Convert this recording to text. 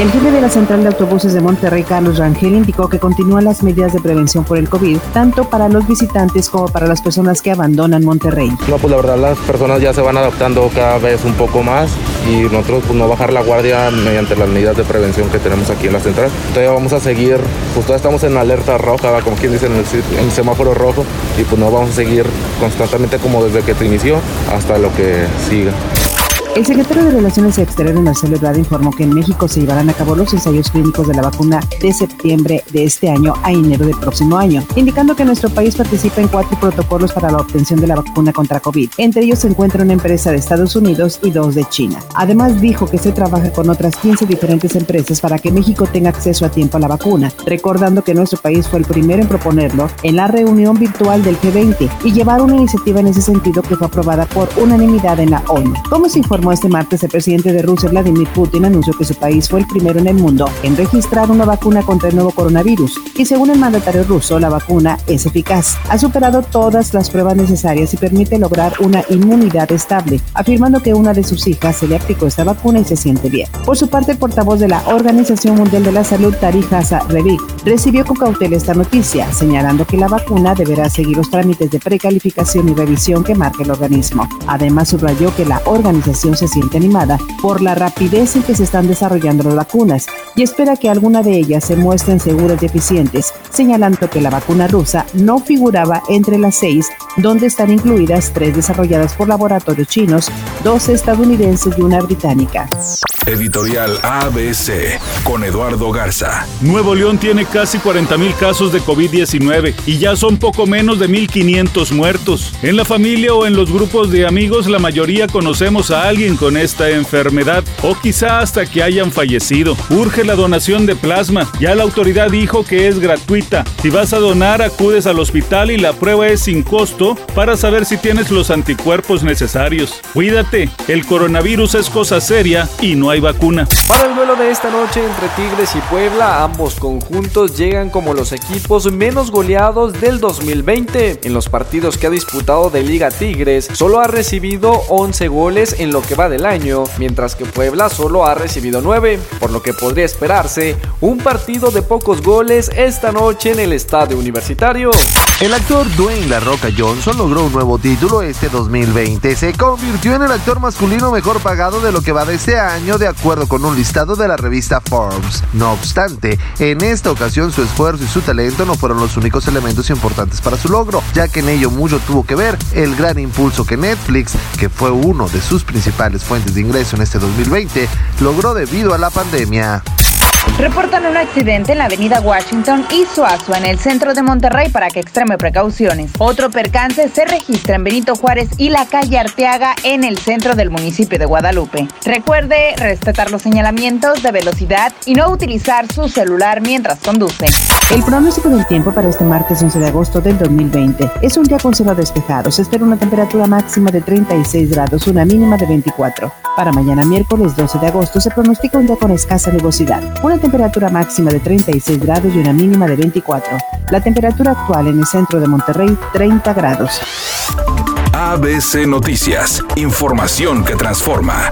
El jefe de la central de autobuses de Monterrey, Carlos Rangel, indicó que continúan las medidas de prevención por el COVID, tanto para los visitantes como para las personas que abandonan Monterrey. No, pues la verdad las personas ya se van adaptando cada vez un poco más y nosotros pues no bajar la guardia mediante las medidas de prevención que tenemos aquí en la central. Todavía vamos a seguir, pues todavía estamos en alerta roja, como quien dice en el, en el semáforo rojo y pues no vamos a seguir constantemente como desde que se inició hasta lo que siga. El secretario de Relaciones Exteriores, Marcelo Ebrard, informó que en México se llevarán a cabo los ensayos clínicos de la vacuna de septiembre de este año a enero del próximo año, indicando que nuestro país participa en cuatro protocolos para la obtención de la vacuna contra COVID. Entre ellos se encuentra una empresa de Estados Unidos y dos de China. Además, dijo que se trabaja con otras 15 diferentes empresas para que México tenga acceso a tiempo a la vacuna, recordando que nuestro país fue el primero en proponerlo en la reunión virtual del G20 y llevar una iniciativa en ese sentido que fue aprobada por unanimidad en la ONU. ¿Cómo se informó este martes, el presidente de Rusia, Vladimir Putin, anunció que su país fue el primero en el mundo en registrar una vacuna contra el nuevo coronavirus. Y según el mandatario ruso, la vacuna es eficaz. Ha superado todas las pruebas necesarias y permite lograr una inmunidad estable, afirmando que una de sus hijas se le aplicó esta vacuna y se siente bien. Por su parte, el portavoz de la Organización Mundial de la Salud, Tarij Hasa Revik, recibió con cautela esta noticia, señalando que la vacuna deberá seguir los trámites de precalificación y revisión que marque el organismo. Además, subrayó que la organización se siente animada por la rapidez en que se están desarrollando las vacunas y espera que alguna de ellas se muestren seguras y eficientes, señalando que la vacuna rusa no figuraba entre las seis, donde están incluidas tres desarrolladas por laboratorios chinos, dos estadounidenses y una británica. Editorial ABC con Eduardo Garza. Nuevo León tiene casi 40 mil casos de COVID-19 y ya son poco menos de 1.500 muertos. En la familia o en los grupos de amigos la mayoría conocemos a alguien con esta enfermedad o quizá hasta que hayan fallecido. Urge la donación de plasma. Ya la autoridad dijo que es gratuita. Si vas a donar acudes al hospital y la prueba es sin costo para saber si tienes los anticuerpos necesarios. Cuídate, el coronavirus es cosa seria y no hay vacuna. Para el duelo de esta noche entre Tigres y Puebla, ambos conjuntos llegan como los equipos menos goleados del 2020. En los partidos que ha disputado de Liga Tigres, solo ha recibido 11 goles en lo que va del año, mientras que Puebla solo ha recibido 9, por lo que podría esperarse un partido de pocos goles esta noche en el estadio universitario. El actor Dwayne La Roca Johnson logró un nuevo título este 2020. Se convirtió en el actor masculino mejor pagado de lo que va de este año, de acuerdo con un listado de la revista Forbes. No obstante, en esta ocasión su esfuerzo y su talento no fueron los únicos elementos importantes para su logro, ya que en ello mucho tuvo que ver el gran impulso que Netflix, que fue uno de sus principales fuentes de ingreso en este 2020, logró debido a la pandemia. Reportan un accidente en la avenida Washington y Suazo en el centro de Monterrey para que extreme precauciones. Otro percance se registra en Benito Juárez y la calle Arteaga en el centro del municipio de Guadalupe. Recuerde respetar los señalamientos de velocidad y no utilizar su celular mientras conduce. El pronóstico del tiempo para este martes 11 de agosto del 2020 es un día con cielo despejado. Se espera una temperatura máxima de 36 grados, una mínima de 24. Para mañana miércoles 12 de agosto se pronostica un día con escasa nubosidad, una temperatura máxima de 36 grados y una mínima de 24. La temperatura actual en el centro de Monterrey 30 grados. ABC Noticias, información que transforma.